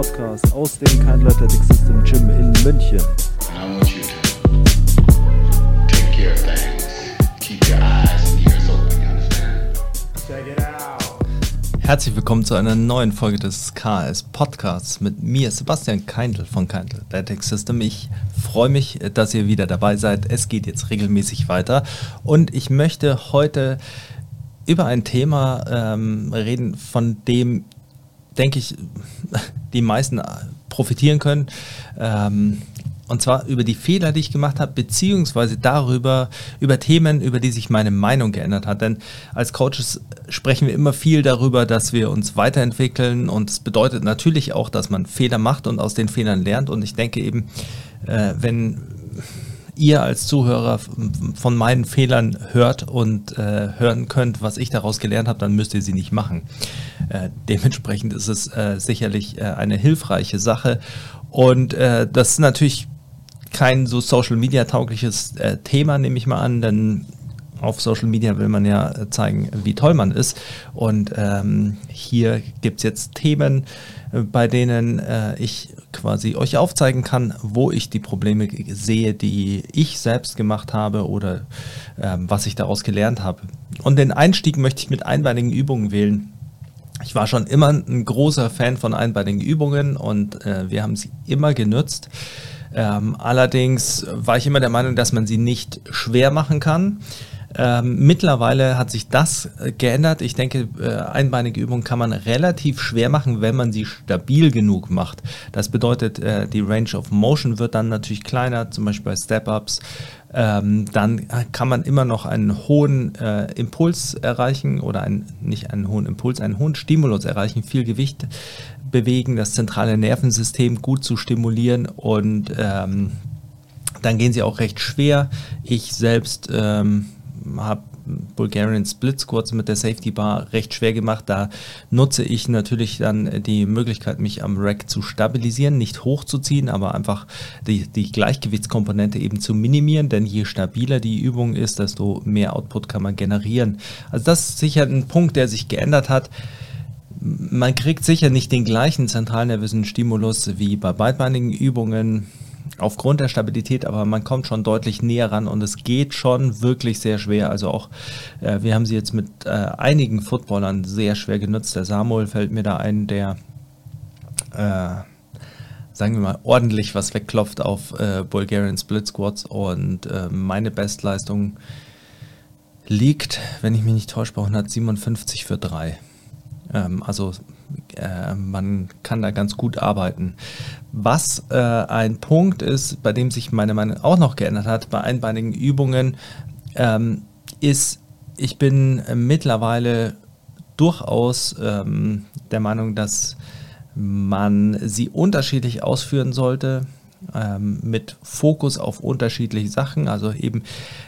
Podcast aus dem Kindle Athletic System Gym in München. Herzlich willkommen zu einer neuen Folge des KS Podcasts mit mir, Sebastian Keindl von Keindl Athletic System. Ich freue mich, dass ihr wieder dabei seid. Es geht jetzt regelmäßig weiter und ich möchte heute über ein Thema ähm, reden, von dem denke ich, die meisten profitieren können. Ähm, und zwar über die Fehler, die ich gemacht habe, beziehungsweise darüber, über Themen, über die sich meine Meinung geändert hat. Denn als Coaches sprechen wir immer viel darüber, dass wir uns weiterentwickeln. Und es bedeutet natürlich auch, dass man Fehler macht und aus den Fehlern lernt. Und ich denke eben, äh, wenn ihr als Zuhörer von meinen Fehlern hört und äh, hören könnt, was ich daraus gelernt habe, dann müsst ihr sie nicht machen. Äh, dementsprechend ist es äh, sicherlich äh, eine hilfreiche Sache. Und äh, das ist natürlich kein so Social Media taugliches äh, Thema, nehme ich mal an, denn auf Social Media will man ja zeigen, wie toll man ist. Und ähm, hier gibt es jetzt Themen, bei denen äh, ich quasi euch aufzeigen kann, wo ich die Probleme sehe, die ich selbst gemacht habe oder ähm, was ich daraus gelernt habe. Und den Einstieg möchte ich mit einbeinigen Übungen wählen. Ich war schon immer ein großer Fan von einbeinigen Übungen und äh, wir haben sie immer genutzt. Ähm, allerdings war ich immer der Meinung, dass man sie nicht schwer machen kann. Ähm, mittlerweile hat sich das äh, geändert. Ich denke, äh, einbeinige Übungen kann man relativ schwer machen, wenn man sie stabil genug macht. Das bedeutet, äh, die Range of Motion wird dann natürlich kleiner, zum Beispiel bei Step-Ups. Ähm, dann kann man immer noch einen hohen äh, Impuls erreichen oder einen, nicht einen hohen Impuls, einen hohen Stimulus erreichen, viel Gewicht bewegen, das zentrale Nervensystem gut zu stimulieren und ähm, dann gehen sie auch recht schwer. Ich selbst ähm, habe Bulgarian Split Squats mit der Safety Bar recht schwer gemacht. Da nutze ich natürlich dann die Möglichkeit, mich am Rack zu stabilisieren, nicht hochzuziehen, aber einfach die, die Gleichgewichtskomponente eben zu minimieren, denn je stabiler die Übung ist, desto mehr Output kann man generieren. Also das ist sicher ein Punkt, der sich geändert hat. Man kriegt sicher nicht den gleichen zentralnervösen Stimulus wie bei beidbeinigen Übungen aufgrund der Stabilität, aber man kommt schon deutlich näher ran und es geht schon wirklich sehr schwer. Also auch, äh, wir haben sie jetzt mit äh, einigen Footballern sehr schwer genutzt. Der Samuel fällt mir da ein, der, äh, sagen wir mal, ordentlich was wegklopft auf äh, Bulgarian Split Squats und äh, meine Bestleistung liegt, wenn ich mich nicht täusche, bei 157 für 3. Ähm, also äh, man kann da ganz gut arbeiten. Was äh, ein Punkt ist, bei dem sich meine Meinung auch noch geändert hat, bei einbeinigen Übungen, ähm, ist, ich bin mittlerweile durchaus ähm, der Meinung, dass man sie unterschiedlich ausführen sollte mit Fokus auf unterschiedliche Sachen. Also eben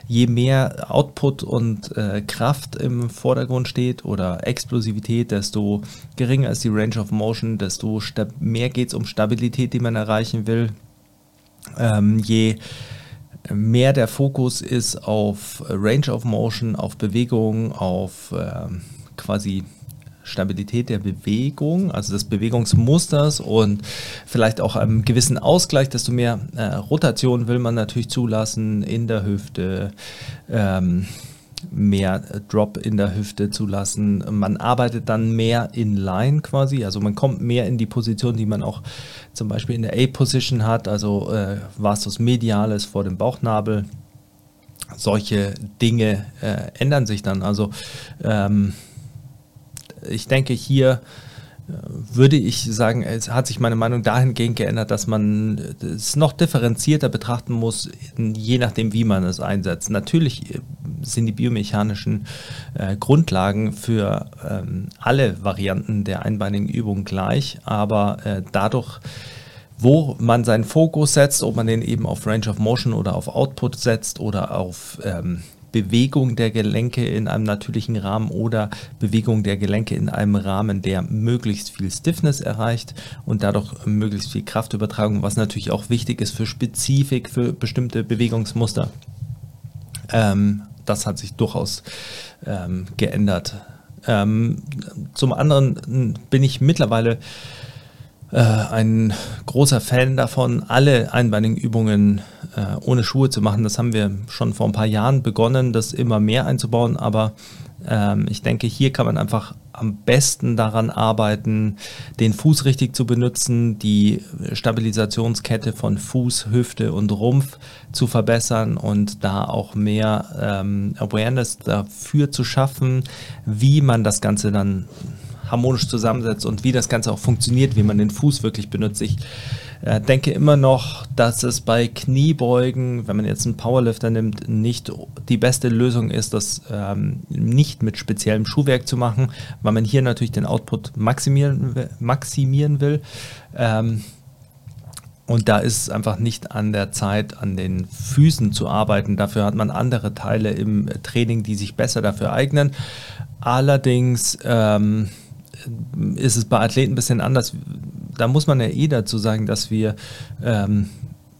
je mehr Output und äh, Kraft im Vordergrund steht oder Explosivität, desto geringer ist die Range of Motion, desto mehr geht es um Stabilität, die man erreichen will. Ähm, je mehr der Fokus ist auf Range of Motion, auf Bewegung, auf äh, quasi Stabilität der Bewegung, also des Bewegungsmusters und vielleicht auch einem gewissen Ausgleich, desto mehr äh, Rotation will man natürlich zulassen in der Hüfte, ähm, mehr Drop in der Hüfte zulassen. Man arbeitet dann mehr in Line quasi, also man kommt mehr in die Position, die man auch zum Beispiel in der A-Position hat, also äh, Vastus medialis vor dem Bauchnabel. Solche Dinge äh, ändern sich dann. Also ähm, ich denke, hier äh, würde ich sagen, es hat sich meine Meinung dahingehend geändert, dass man es noch differenzierter betrachten muss, je nachdem, wie man es einsetzt. Natürlich äh, sind die biomechanischen äh, Grundlagen für ähm, alle Varianten der einbeinigen Übung gleich, aber äh, dadurch, wo man seinen Fokus setzt, ob man den eben auf Range of Motion oder auf Output setzt oder auf ähm, Bewegung der Gelenke in einem natürlichen Rahmen oder Bewegung der Gelenke in einem Rahmen, der möglichst viel Stiffness erreicht und dadurch möglichst viel Kraftübertragung, was natürlich auch wichtig ist für Spezifik, für bestimmte Bewegungsmuster. Ähm, das hat sich durchaus ähm, geändert. Ähm, zum anderen bin ich mittlerweile äh, ein großer Fan davon, alle einbeinigen Übungen äh, ohne Schuhe zu machen. Das haben wir schon vor ein paar Jahren begonnen, das immer mehr einzubauen, aber ähm, ich denke, hier kann man einfach am besten daran arbeiten, den Fuß richtig zu benutzen, die Stabilisationskette von Fuß, Hüfte und Rumpf zu verbessern und da auch mehr ähm, Awareness dafür zu schaffen, wie man das Ganze dann harmonisch zusammensetzt und wie das Ganze auch funktioniert, wie man den Fuß wirklich benutzt. Ich äh, denke immer noch, dass es bei Kniebeugen, wenn man jetzt einen Powerlifter nimmt, nicht die beste Lösung ist, das ähm, nicht mit speziellem Schuhwerk zu machen, weil man hier natürlich den Output maximieren, maximieren will. Ähm, und da ist es einfach nicht an der Zeit, an den Füßen zu arbeiten. Dafür hat man andere Teile im Training, die sich besser dafür eignen. Allerdings ähm, ist es bei Athleten ein bisschen anders. Da muss man ja eh dazu sagen, dass wir ähm,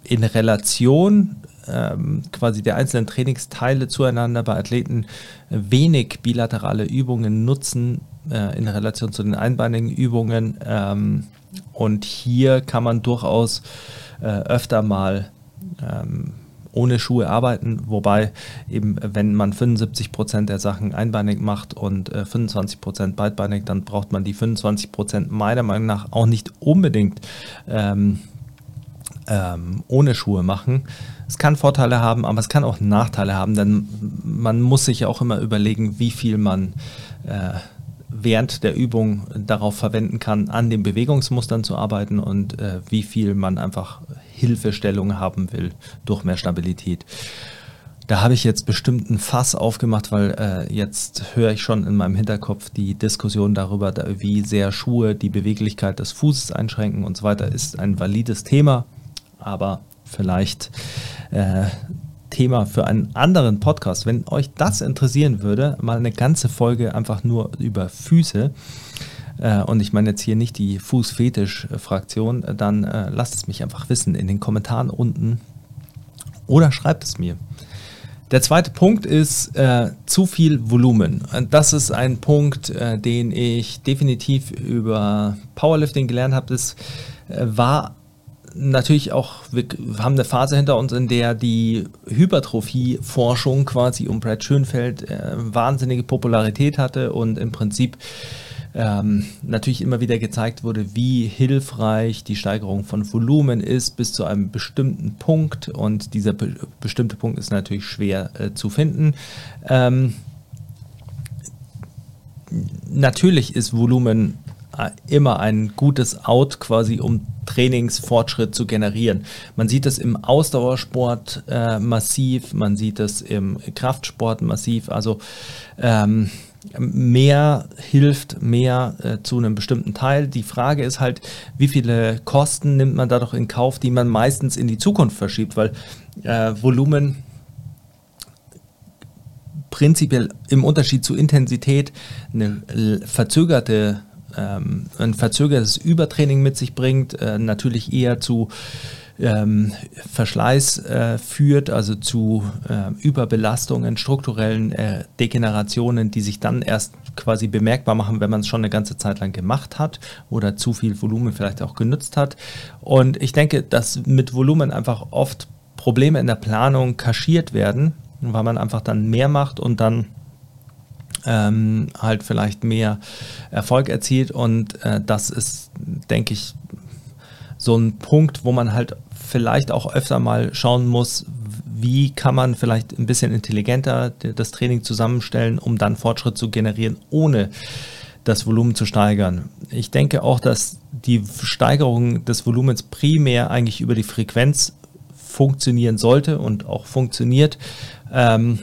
in Relation ähm, quasi der einzelnen Trainingsteile zueinander bei Athleten wenig bilaterale Übungen nutzen äh, in Relation zu den einbeinigen Übungen. Ähm, und hier kann man durchaus äh, öfter mal ähm, ohne Schuhe arbeiten, wobei eben, wenn man 75 Prozent der Sachen einbeinig macht und äh, 25 Prozent beidbeinig, dann braucht man die 25 Prozent meiner Meinung nach auch nicht unbedingt ähm, ähm, ohne Schuhe machen. Es kann Vorteile haben, aber es kann auch Nachteile haben, denn man muss sich ja auch immer überlegen, wie viel man äh, während der Übung darauf verwenden kann, an den Bewegungsmustern zu arbeiten und äh, wie viel man einfach Hilfestellung haben will durch mehr Stabilität. Da habe ich jetzt bestimmt ein Fass aufgemacht, weil äh, jetzt höre ich schon in meinem Hinterkopf die Diskussion darüber, wie sehr Schuhe die Beweglichkeit des Fußes einschränken und so weiter. Ist ein valides Thema, aber vielleicht äh, Thema für einen anderen Podcast. Wenn euch das interessieren würde, mal eine ganze Folge einfach nur über Füße äh, und ich meine jetzt hier nicht die Fußfetisch-Fraktion, äh, dann äh, lasst es mich einfach wissen in den Kommentaren unten oder schreibt es mir. Der zweite Punkt ist äh, zu viel Volumen. Das ist ein Punkt, äh, den ich definitiv über Powerlifting gelernt habe. Das äh, war natürlich auch, wir haben eine Phase hinter uns, in der die Hypertrophie-Forschung quasi um Brad Schönfeld wahnsinnige Popularität hatte und im Prinzip ähm, natürlich immer wieder gezeigt wurde, wie hilfreich die Steigerung von Volumen ist bis zu einem bestimmten Punkt und dieser be bestimmte Punkt ist natürlich schwer äh, zu finden. Ähm, natürlich ist Volumen äh, immer ein gutes Out quasi, um Trainingsfortschritt zu generieren. Man sieht es im Ausdauersport äh, massiv, man sieht es im Kraftsport massiv. Also ähm, mehr hilft mehr äh, zu einem bestimmten Teil. Die Frage ist halt, wie viele Kosten nimmt man dadurch in Kauf, die man meistens in die Zukunft verschiebt, weil äh, Volumen prinzipiell im Unterschied zu Intensität eine verzögerte, ähm, ein verzögertes Übertraining mit sich bringt, äh, natürlich eher zu ähm, Verschleiß äh, führt, also zu äh, Überbelastungen, strukturellen äh, Degenerationen, die sich dann erst quasi bemerkbar machen, wenn man es schon eine ganze Zeit lang gemacht hat oder zu viel Volumen vielleicht auch genutzt hat. Und ich denke, dass mit Volumen einfach oft Probleme in der Planung kaschiert werden, weil man einfach dann mehr macht und dann ähm, halt vielleicht mehr Erfolg erzielt. Und äh, das ist, denke ich, so ein Punkt, wo man halt vielleicht auch öfter mal schauen muss, wie kann man vielleicht ein bisschen intelligenter das Training zusammenstellen, um dann Fortschritt zu generieren, ohne das Volumen zu steigern. Ich denke auch, dass die Steigerung des Volumens primär eigentlich über die Frequenz funktionieren sollte und auch funktioniert. Ähm,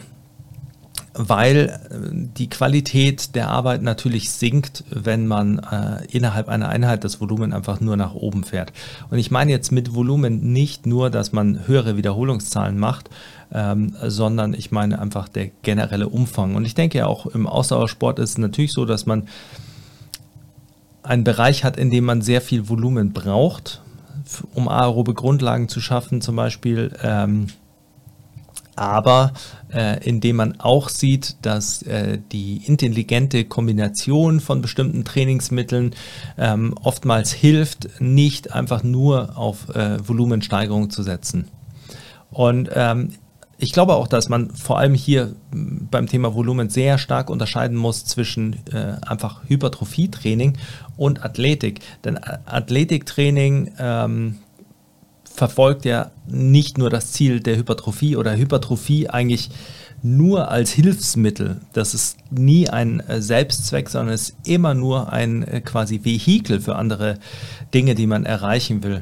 weil äh, die Qualität der Arbeit natürlich sinkt, wenn man äh, innerhalb einer Einheit das Volumen einfach nur nach oben fährt. Und ich meine jetzt mit Volumen nicht nur, dass man höhere Wiederholungszahlen macht, ähm, sondern ich meine einfach der generelle Umfang. Und ich denke ja auch im Ausdauersport ist es natürlich so, dass man einen Bereich hat, in dem man sehr viel Volumen braucht, um aerobe Grundlagen zu schaffen, zum Beispiel. Ähm, aber äh, indem man auch sieht, dass äh, die intelligente Kombination von bestimmten Trainingsmitteln ähm, oftmals hilft, nicht einfach nur auf äh, Volumensteigerung zu setzen. Und ähm, ich glaube auch, dass man vor allem hier beim Thema Volumen sehr stark unterscheiden muss zwischen äh, einfach Hypertrophietraining und Athletik. Denn Athletiktraining ähm, verfolgt ja nicht nur das Ziel der Hypertrophie oder Hypertrophie eigentlich nur als Hilfsmittel. Das ist nie ein äh, Selbstzweck, sondern ist immer nur ein äh, quasi Vehikel für andere Dinge, die man erreichen will.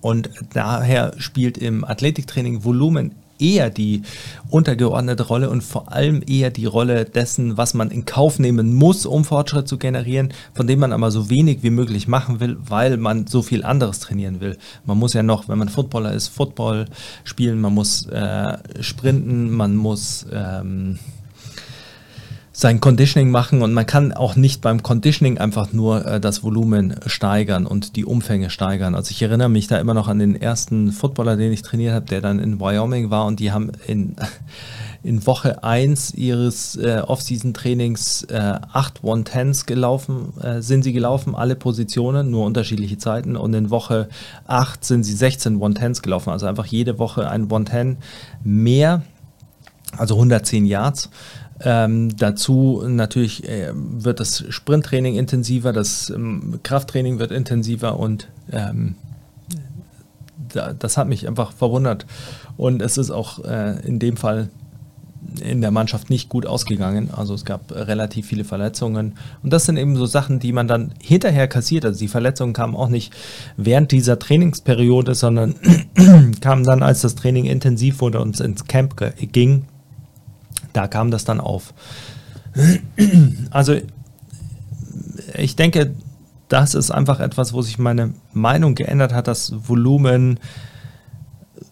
Und daher spielt im Athletiktraining Volumen eher die untergeordnete Rolle und vor allem eher die Rolle dessen, was man in Kauf nehmen muss, um Fortschritt zu generieren, von dem man aber so wenig wie möglich machen will, weil man so viel anderes trainieren will. Man muss ja noch, wenn man Footballer ist, Football spielen, man muss äh, sprinten, man muss ähm, sein Conditioning machen und man kann auch nicht beim Conditioning einfach nur äh, das Volumen steigern und die Umfänge steigern. Also ich erinnere mich da immer noch an den ersten Footballer, den ich trainiert habe, der dann in Wyoming war und die haben in, in Woche 1 ihres äh, Off-Season-Trainings äh, 8 110s gelaufen, äh, sind sie gelaufen, alle Positionen, nur unterschiedliche Zeiten und in Woche 8 sind sie 16 110s gelaufen, also einfach jede Woche ein 110 mehr, also 110 Yards. Ähm, dazu natürlich äh, wird das Sprinttraining intensiver, das ähm, Krafttraining wird intensiver und ähm, da, das hat mich einfach verwundert. Und es ist auch äh, in dem Fall in der Mannschaft nicht gut ausgegangen. Also es gab relativ viele Verletzungen. Und das sind eben so Sachen, die man dann hinterher kassiert. Also die Verletzungen kamen auch nicht während dieser Trainingsperiode, sondern kamen dann, als das Training intensiv wurde und ins Camp ging da kam das dann auf. Also ich denke, das ist einfach etwas, wo sich meine Meinung geändert hat, dass Volumen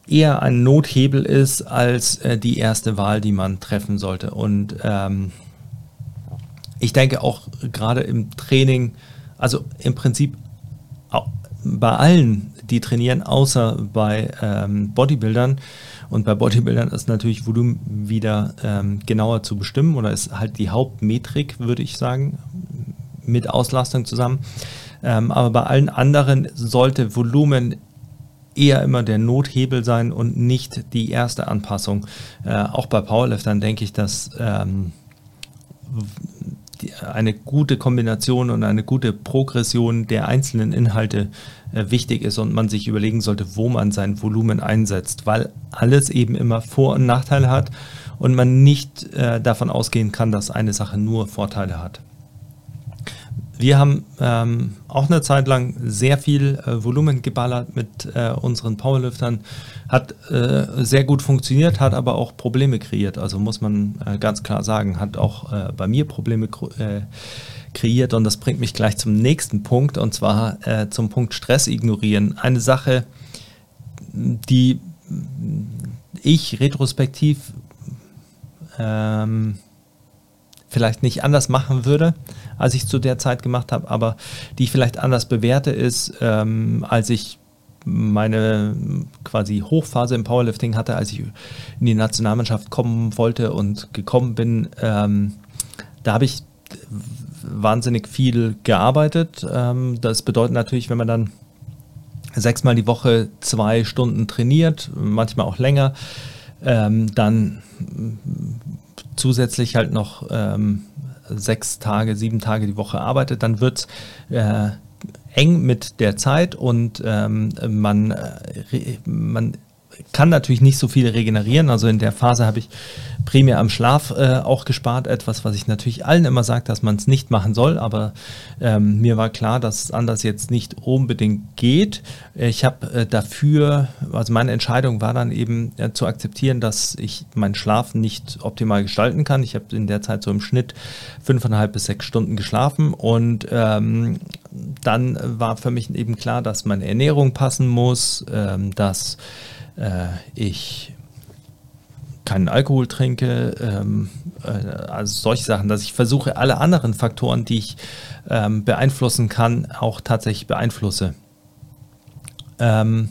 eher ein Nothebel ist als äh, die erste Wahl, die man treffen sollte. Und ähm, ich denke auch gerade im Training, also im Prinzip bei allen, die trainieren, außer bei ähm, Bodybuildern, und bei Bodybuildern ist natürlich Volumen wieder ähm, genauer zu bestimmen oder ist halt die Hauptmetrik, würde ich sagen, mit Auslastung zusammen. Ähm, aber bei allen anderen sollte Volumen eher immer der Nothebel sein und nicht die erste Anpassung. Äh, auch bei Powerliftern denke ich, dass ähm, eine gute Kombination und eine gute Progression der einzelnen Inhalte äh, wichtig ist und man sich überlegen sollte, wo man sein Volumen einsetzt, weil alles eben immer Vor- und Nachteile hat und man nicht äh, davon ausgehen kann, dass eine Sache nur Vorteile hat. Wir haben ähm, auch eine Zeit lang sehr viel äh, Volumen geballert mit äh, unseren Powerliftern. Hat äh, sehr gut funktioniert, hat aber auch Probleme kreiert. Also muss man äh, ganz klar sagen, hat auch äh, bei mir Probleme äh, kreiert. Und das bringt mich gleich zum nächsten Punkt, und zwar zum Punkt Stress ignorieren. Eine Sache, die ich retrospektiv ähm, vielleicht nicht anders machen würde, als ich zu der Zeit gemacht habe, aber die ich vielleicht anders bewerte, ist, ähm, als ich meine quasi Hochphase im Powerlifting hatte, als ich in die Nationalmannschaft kommen wollte und gekommen bin, ähm, da habe ich wahnsinnig viel gearbeitet. Ähm, das bedeutet natürlich, wenn man dann sechsmal die Woche zwei Stunden trainiert, manchmal auch länger, ähm, dann zusätzlich halt noch ähm, sechs Tage, sieben Tage die Woche arbeitet, dann wird es äh, eng mit der Zeit und ähm, man, äh, man kann natürlich nicht so viel regenerieren. Also in der Phase habe ich primär am Schlaf äh, auch gespart. Etwas, was ich natürlich allen immer sage, dass man es nicht machen soll. Aber ähm, mir war klar, dass es anders jetzt nicht unbedingt geht. Ich habe äh, dafür, also meine Entscheidung war dann eben äh, zu akzeptieren, dass ich meinen Schlaf nicht optimal gestalten kann. Ich habe in der Zeit so im Schnitt fünfeinhalb bis sechs Stunden geschlafen und ähm, dann war für mich eben klar, dass meine Ernährung passen muss, ähm, dass äh, ich keinen Alkohol trinke, ähm, äh, also solche Sachen, dass ich versuche, alle anderen Faktoren, die ich ähm, beeinflussen kann, auch tatsächlich beeinflusse. Ähm,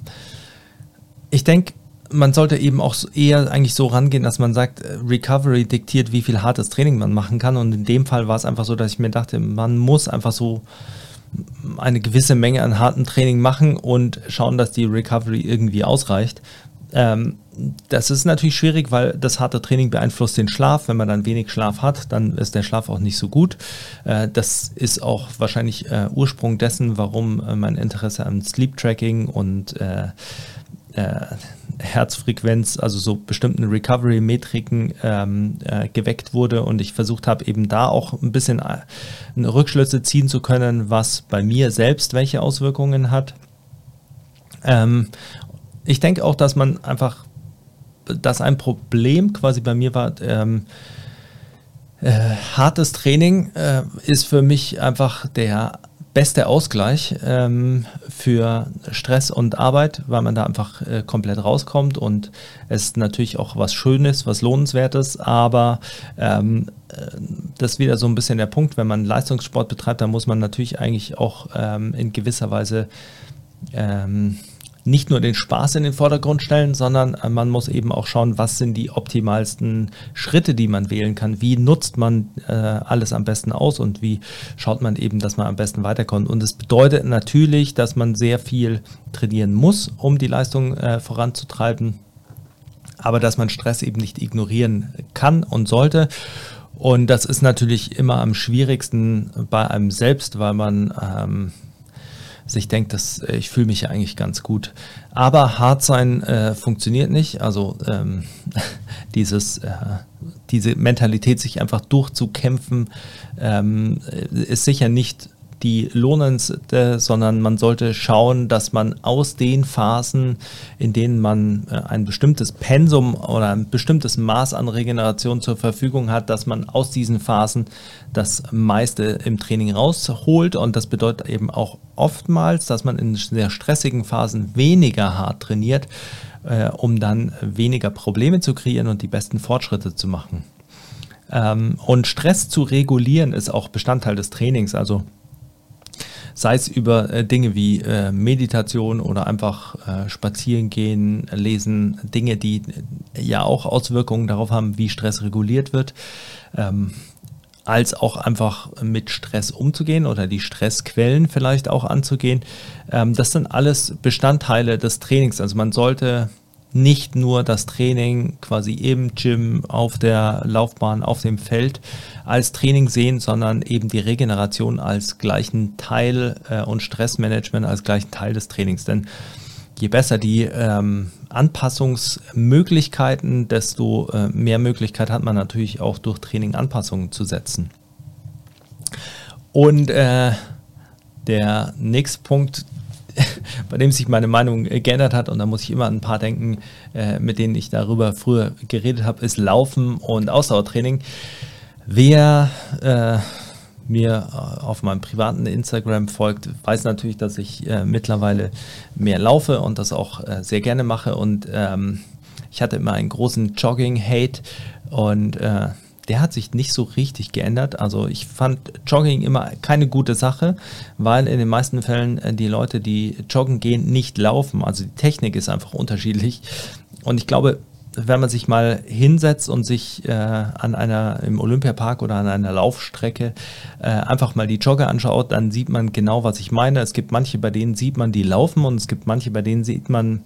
ich denke, man sollte eben auch eher eigentlich so rangehen, dass man sagt, äh, Recovery diktiert, wie viel hartes Training man machen kann. Und in dem Fall war es einfach so, dass ich mir dachte, man muss einfach so eine gewisse Menge an hartem Training machen und schauen, dass die Recovery irgendwie ausreicht. Ähm, das ist natürlich schwierig, weil das harte Training beeinflusst den Schlaf. Wenn man dann wenig Schlaf hat, dann ist der Schlaf auch nicht so gut. Äh, das ist auch wahrscheinlich äh, Ursprung dessen, warum äh, mein Interesse an Sleep Tracking und äh, äh, Herzfrequenz, also so bestimmten Recovery-Metriken ähm, äh, geweckt wurde und ich versucht habe, eben da auch ein bisschen äh, Rückschlüsse ziehen zu können, was bei mir selbst welche Auswirkungen hat. Ähm, ich denke auch, dass man einfach, dass ein Problem quasi bei mir war, ähm, äh, hartes Training äh, ist für mich einfach der beste Ausgleich ähm, für Stress und Arbeit, weil man da einfach äh, komplett rauskommt und es ist natürlich auch was Schönes, was Lohnenswertes, aber ähm, äh, das ist wieder so ein bisschen der Punkt, wenn man Leistungssport betreibt, dann muss man natürlich eigentlich auch ähm, in gewisser Weise ähm, nicht nur den Spaß in den Vordergrund stellen, sondern äh, man muss eben auch schauen, was sind die optimalsten Schritte, die man wählen kann. Wie nutzt man äh, alles am besten aus und wie schaut man eben, dass man am besten weiterkommt. Und es bedeutet natürlich, dass man sehr viel trainieren muss, um die Leistung äh, voranzutreiben, aber dass man Stress eben nicht ignorieren kann und sollte. Und das ist natürlich immer am schwierigsten bei einem selbst, weil man ähm, sich denkt, dass äh, ich fühle mich ja eigentlich ganz gut. Aber hart sein äh, funktioniert nicht. Also ähm, dieses, äh, diese Mentalität, sich einfach durchzukämpfen, ähm, ist sicher nicht die lohnendste, sondern man sollte schauen, dass man aus den Phasen, in denen man äh, ein bestimmtes Pensum oder ein bestimmtes Maß an Regeneration zur Verfügung hat, dass man aus diesen Phasen das meiste im Training rausholt. Und das bedeutet eben auch oftmals, dass man in sehr stressigen Phasen weniger hart trainiert, äh, um dann weniger Probleme zu kreieren und die besten Fortschritte zu machen. Ähm, und Stress zu regulieren ist auch Bestandteil des Trainings. Also sei es über äh, Dinge wie äh, Meditation oder einfach äh, spazieren gehen, lesen, Dinge, die äh, ja auch Auswirkungen darauf haben, wie Stress reguliert wird. Ähm, als auch einfach mit Stress umzugehen oder die Stressquellen vielleicht auch anzugehen. Ähm, das sind alles Bestandteile des Trainings. Also man sollte nicht nur das Training quasi im Gym, auf der Laufbahn, auf dem Feld als Training sehen, sondern eben die Regeneration als gleichen Teil äh, und Stressmanagement als gleichen Teil des Trainings. Denn je besser die ähm, Anpassungsmöglichkeiten, desto äh, mehr Möglichkeit hat man natürlich auch durch Training Anpassungen zu setzen. Und äh, der nächste Punkt, bei dem sich meine Meinung äh, geändert hat. Und da muss ich immer an ein paar denken, äh, mit denen ich darüber früher geredet habe, ist Laufen und Ausdauertraining. Wer äh, mir äh, auf meinem privaten Instagram folgt, weiß natürlich, dass ich äh, mittlerweile mehr laufe und das auch äh, sehr gerne mache. Und ähm, ich hatte immer einen großen Jogging-Hate. Und der hat sich nicht so richtig geändert. Also ich fand Jogging immer keine gute Sache, weil in den meisten Fällen äh, die Leute, die joggen gehen, nicht laufen. Also die Technik ist einfach unterschiedlich. Und ich glaube, wenn man sich mal hinsetzt und sich äh, an einer im Olympiapark oder an einer Laufstrecke äh, einfach mal die Jogger anschaut, dann sieht man genau, was ich meine. Es gibt manche, bei denen sieht man, die laufen und es gibt manche, bei denen sieht man,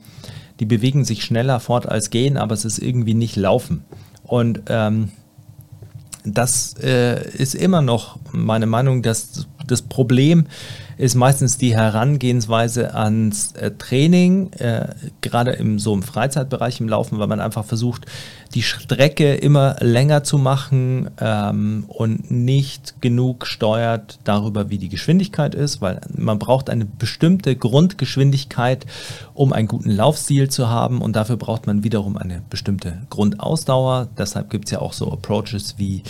die bewegen sich schneller fort als gehen, aber es ist irgendwie nicht laufen. Und ähm, das äh, ist immer noch meine Meinung, dass das Problem ist meistens die Herangehensweise ans äh, Training, äh, gerade im so im Freizeitbereich im Laufen, weil man einfach versucht, die Strecke immer länger zu machen ähm, und nicht genug steuert darüber, wie die Geschwindigkeit ist, weil man braucht eine bestimmte Grundgeschwindigkeit, um einen guten Laufstil zu haben und dafür braucht man wiederum eine bestimmte Grundausdauer. Deshalb gibt es ja auch so Approaches wie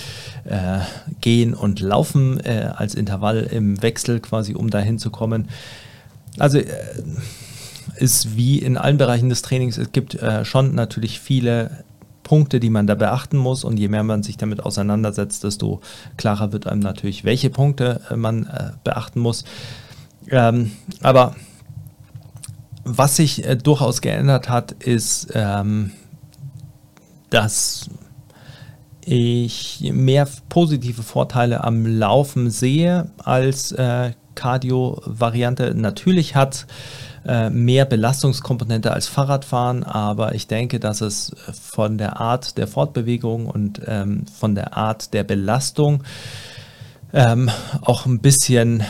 äh, Gehen und Laufen äh, als Intervall im Wechsel quasi, um dahin zu kommen. Also äh, ist wie in allen Bereichen des Trainings, es gibt äh, schon natürlich viele Punkte, die man da beachten muss. Und je mehr man sich damit auseinandersetzt, desto klarer wird einem natürlich, welche Punkte äh, man äh, beachten muss. Ähm, aber was sich äh, durchaus geändert hat, ist, ähm, dass ich mehr positive Vorteile am Laufen sehe als äh, Cardio-Variante. Natürlich hat äh, mehr Belastungskomponente als Fahrradfahren, aber ich denke, dass es von der Art der Fortbewegung und ähm, von der Art der Belastung ähm, auch ein bisschen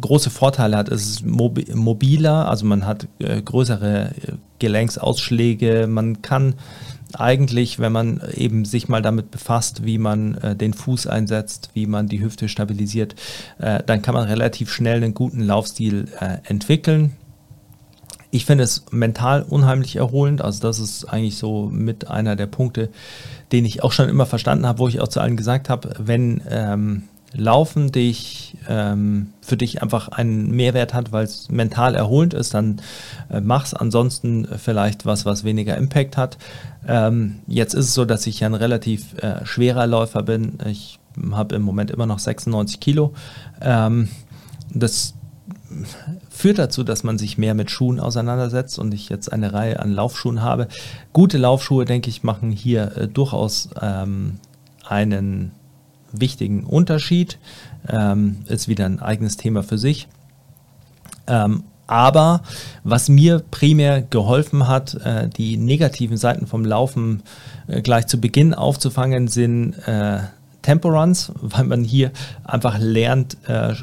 große Vorteile hat. Es ist mobiler, also man hat äh, größere Gelenksausschläge, man kann eigentlich, wenn man eben sich mal damit befasst, wie man äh, den Fuß einsetzt, wie man die Hüfte stabilisiert, äh, dann kann man relativ schnell einen guten Laufstil äh, entwickeln. Ich finde es mental unheimlich erholend. Also das ist eigentlich so mit einer der Punkte, den ich auch schon immer verstanden habe, wo ich auch zu allen gesagt habe, wenn ähm, Laufen dich ähm, für dich einfach einen Mehrwert hat, weil es mental erholend ist, dann äh, mach's. Ansonsten vielleicht was, was weniger Impact hat. Ähm, jetzt ist es so, dass ich ja ein relativ äh, schwerer Läufer bin. Ich habe im Moment immer noch 96 Kilo. Ähm, das führt dazu, dass man sich mehr mit Schuhen auseinandersetzt und ich jetzt eine Reihe an Laufschuhen habe. Gute Laufschuhe, denke ich, machen hier äh, durchaus ähm, einen wichtigen Unterschied. Ähm, ist wieder ein eigenes Thema für sich. Ähm, aber was mir primär geholfen hat, äh, die negativen Seiten vom Laufen äh, gleich zu Beginn aufzufangen, sind äh, Temporuns, weil man hier einfach lernt, äh,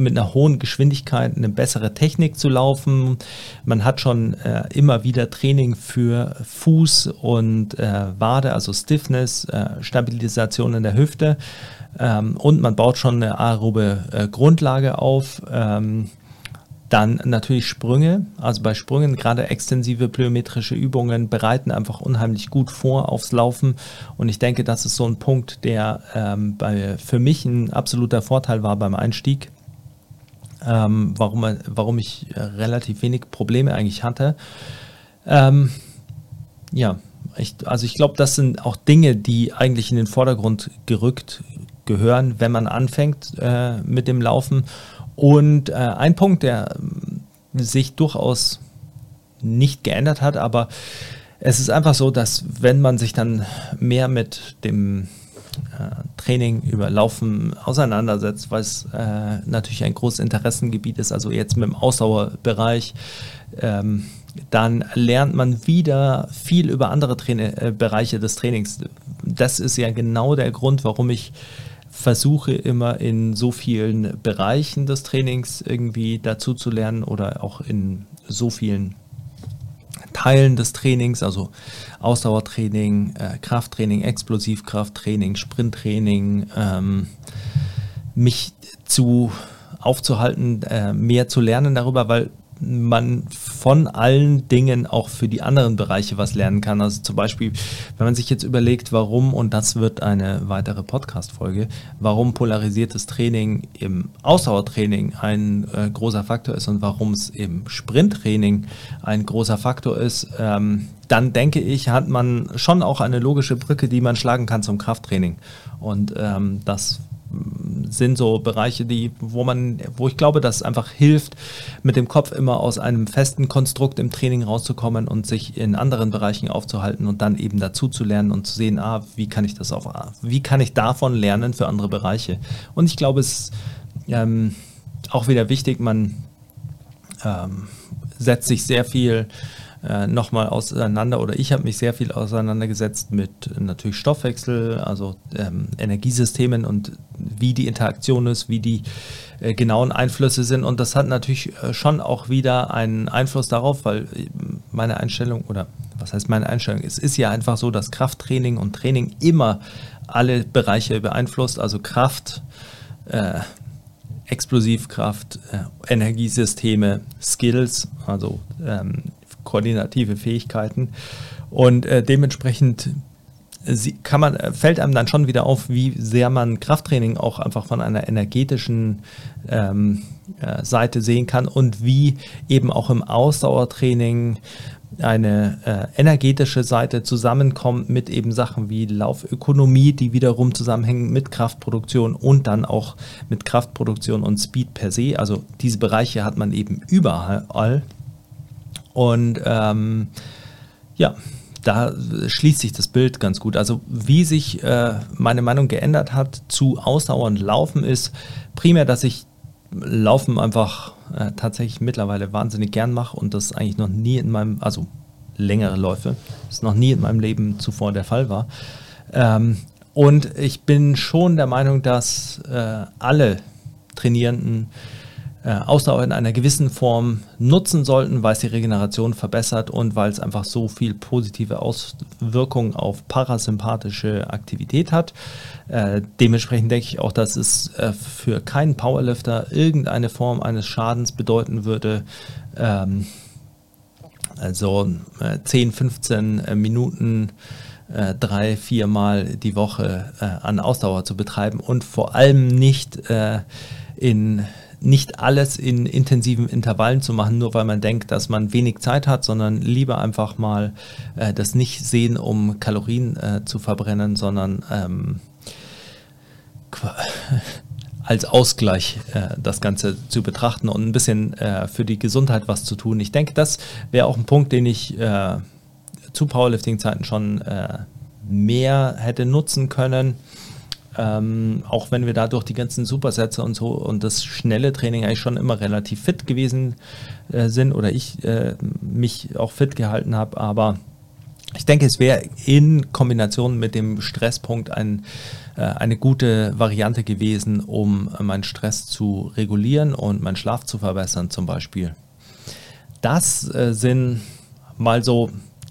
mit einer hohen Geschwindigkeit eine bessere Technik zu laufen. Man hat schon äh, immer wieder Training für Fuß und äh, Wade, also Stiffness, äh, Stabilisation in der Hüfte. Ähm, und man baut schon eine aerobe äh, Grundlage auf. Ähm, dann natürlich Sprünge. Also bei Sprüngen gerade extensive plyometrische Übungen bereiten einfach unheimlich gut vor aufs Laufen. Und ich denke, das ist so ein Punkt, der ähm, bei, für mich ein absoluter Vorteil war beim Einstieg ähm, warum, warum ich äh, relativ wenig Probleme eigentlich hatte. Ähm, ja, ich, also ich glaube, das sind auch Dinge, die eigentlich in den Vordergrund gerückt gehören, wenn man anfängt äh, mit dem Laufen. Und äh, ein Punkt, der äh, sich durchaus nicht geändert hat, aber es ist einfach so, dass wenn man sich dann mehr mit dem Training, über Laufen auseinandersetzt, weil es äh, natürlich ein großes Interessengebiet ist, also jetzt mit dem Ausdauerbereich. Ähm, dann lernt man wieder viel über andere Traini äh, Bereiche des Trainings. Das ist ja genau der Grund, warum ich versuche immer in so vielen Bereichen des Trainings irgendwie dazu zu lernen oder auch in so vielen Teilen des Trainings, also Ausdauertraining, äh, Krafttraining, Explosivkrafttraining, Sprinttraining, ähm, mich zu aufzuhalten, äh, mehr zu lernen darüber, weil man von allen Dingen auch für die anderen Bereiche was lernen kann. Also zum Beispiel, wenn man sich jetzt überlegt, warum, und das wird eine weitere Podcast-Folge, warum polarisiertes Training im Ausdauertraining ein äh, großer Faktor ist und warum es im Sprinttraining ein großer Faktor ist, ähm, dann denke ich, hat man schon auch eine logische Brücke, die man schlagen kann zum Krafttraining. Und ähm, das sind so Bereiche, die, wo man, wo ich glaube, dass es einfach hilft, mit dem Kopf immer aus einem festen Konstrukt im Training rauszukommen und sich in anderen Bereichen aufzuhalten und dann eben dazu zu lernen und zu sehen, ah, wie kann ich das auf, wie kann ich davon lernen für andere Bereiche? Und ich glaube, es ist ähm, auch wieder wichtig, man ähm, setzt sich sehr viel äh, nochmal auseinander oder ich habe mich sehr viel auseinandergesetzt mit natürlich Stoffwechsel, also ähm, Energiesystemen und wie die Interaktion ist, wie die äh, genauen Einflüsse sind. Und das hat natürlich äh, schon auch wieder einen Einfluss darauf, weil äh, meine Einstellung oder was heißt meine Einstellung? Es ist ja einfach so, dass Krafttraining und Training immer alle Bereiche beeinflusst, also Kraft, äh, Explosivkraft, äh, Energiesysteme, Skills, also ähm, koordinative Fähigkeiten. Und äh, dementsprechend äh, kann man, äh, fällt einem dann schon wieder auf, wie sehr man Krafttraining auch einfach von einer energetischen ähm, äh, Seite sehen kann und wie eben auch im Ausdauertraining eine äh, energetische Seite zusammenkommt mit eben Sachen wie Laufökonomie, die wiederum zusammenhängen mit Kraftproduktion und dann auch mit Kraftproduktion und Speed per se. Also diese Bereiche hat man eben überall Und ähm, ja, da schließt sich das Bild ganz gut. Also wie sich äh, meine Meinung geändert hat zu Ausdauer Laufen ist primär, dass ich Laufen einfach äh, tatsächlich mittlerweile wahnsinnig gern mache und das eigentlich noch nie in meinem, also längere Läufe, das noch nie in meinem Leben zuvor der Fall war. Ähm, und ich bin schon der Meinung, dass äh, alle Trainierenden Ausdauer in einer gewissen Form nutzen sollten, weil es die Regeneration verbessert und weil es einfach so viel positive Auswirkungen auf parasympathische Aktivität hat. Äh, dementsprechend denke ich auch, dass es äh, für keinen Powerlifter irgendeine Form eines Schadens bedeuten würde. Ähm, also 10, 15 Minuten äh, drei, viermal die Woche äh, an Ausdauer zu betreiben und vor allem nicht äh, in nicht alles in intensiven Intervallen zu machen, nur weil man denkt, dass man wenig Zeit hat, sondern lieber einfach mal äh, das nicht sehen, um Kalorien äh, zu verbrennen, sondern ähm, als Ausgleich äh, das Ganze zu betrachten und ein bisschen äh, für die Gesundheit was zu tun. Ich denke, das wäre auch ein Punkt, den ich äh, zu Powerlifting-Zeiten schon äh, mehr hätte nutzen können. Ähm, auch wenn wir dadurch die ganzen Supersätze und so und das schnelle Training eigentlich schon immer relativ fit gewesen äh, sind oder ich äh, mich auch fit gehalten habe, aber ich denke, es wäre in Kombination mit dem Stresspunkt ein, äh, eine gute Variante gewesen, um meinen Stress zu regulieren und meinen Schlaf zu verbessern zum Beispiel. Das äh, sind mal so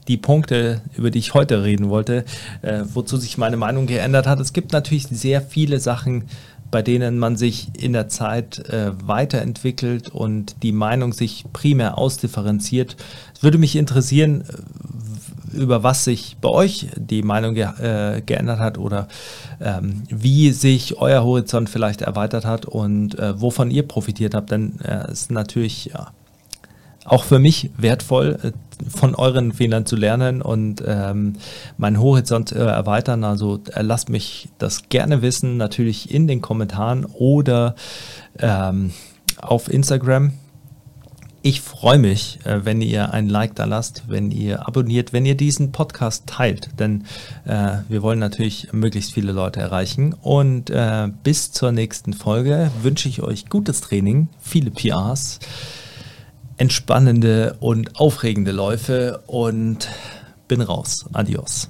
die Punkte, über die ich heute reden wollte, äh, wozu sich meine Meinung geändert hat. Es gibt natürlich sehr viele Sachen, bei denen man sich in der Zeit äh, weiterentwickelt und die Meinung sich primär ausdifferenziert. Es würde mich interessieren, äh, über was sich bei euch die Meinung ge äh, geändert hat oder ähm, wie sich euer Horizont vielleicht erweitert hat und äh, wovon ihr profitiert habt. Denn äh, es ist natürlich ja, auch für mich wertvoll, äh, von euren Fehlern zu lernen und ähm, meinen Horizont äh, erweitern. Also äh, lasst mich das gerne wissen, natürlich in den Kommentaren oder ähm, auf Instagram. Ich freue mich, wenn ihr ein Like da lasst, wenn ihr abonniert, wenn ihr diesen Podcast teilt, denn wir wollen natürlich möglichst viele Leute erreichen. Und bis zur nächsten Folge wünsche ich euch gutes Training, viele PRs entspannende und aufregende Läufe und bin raus. Adios.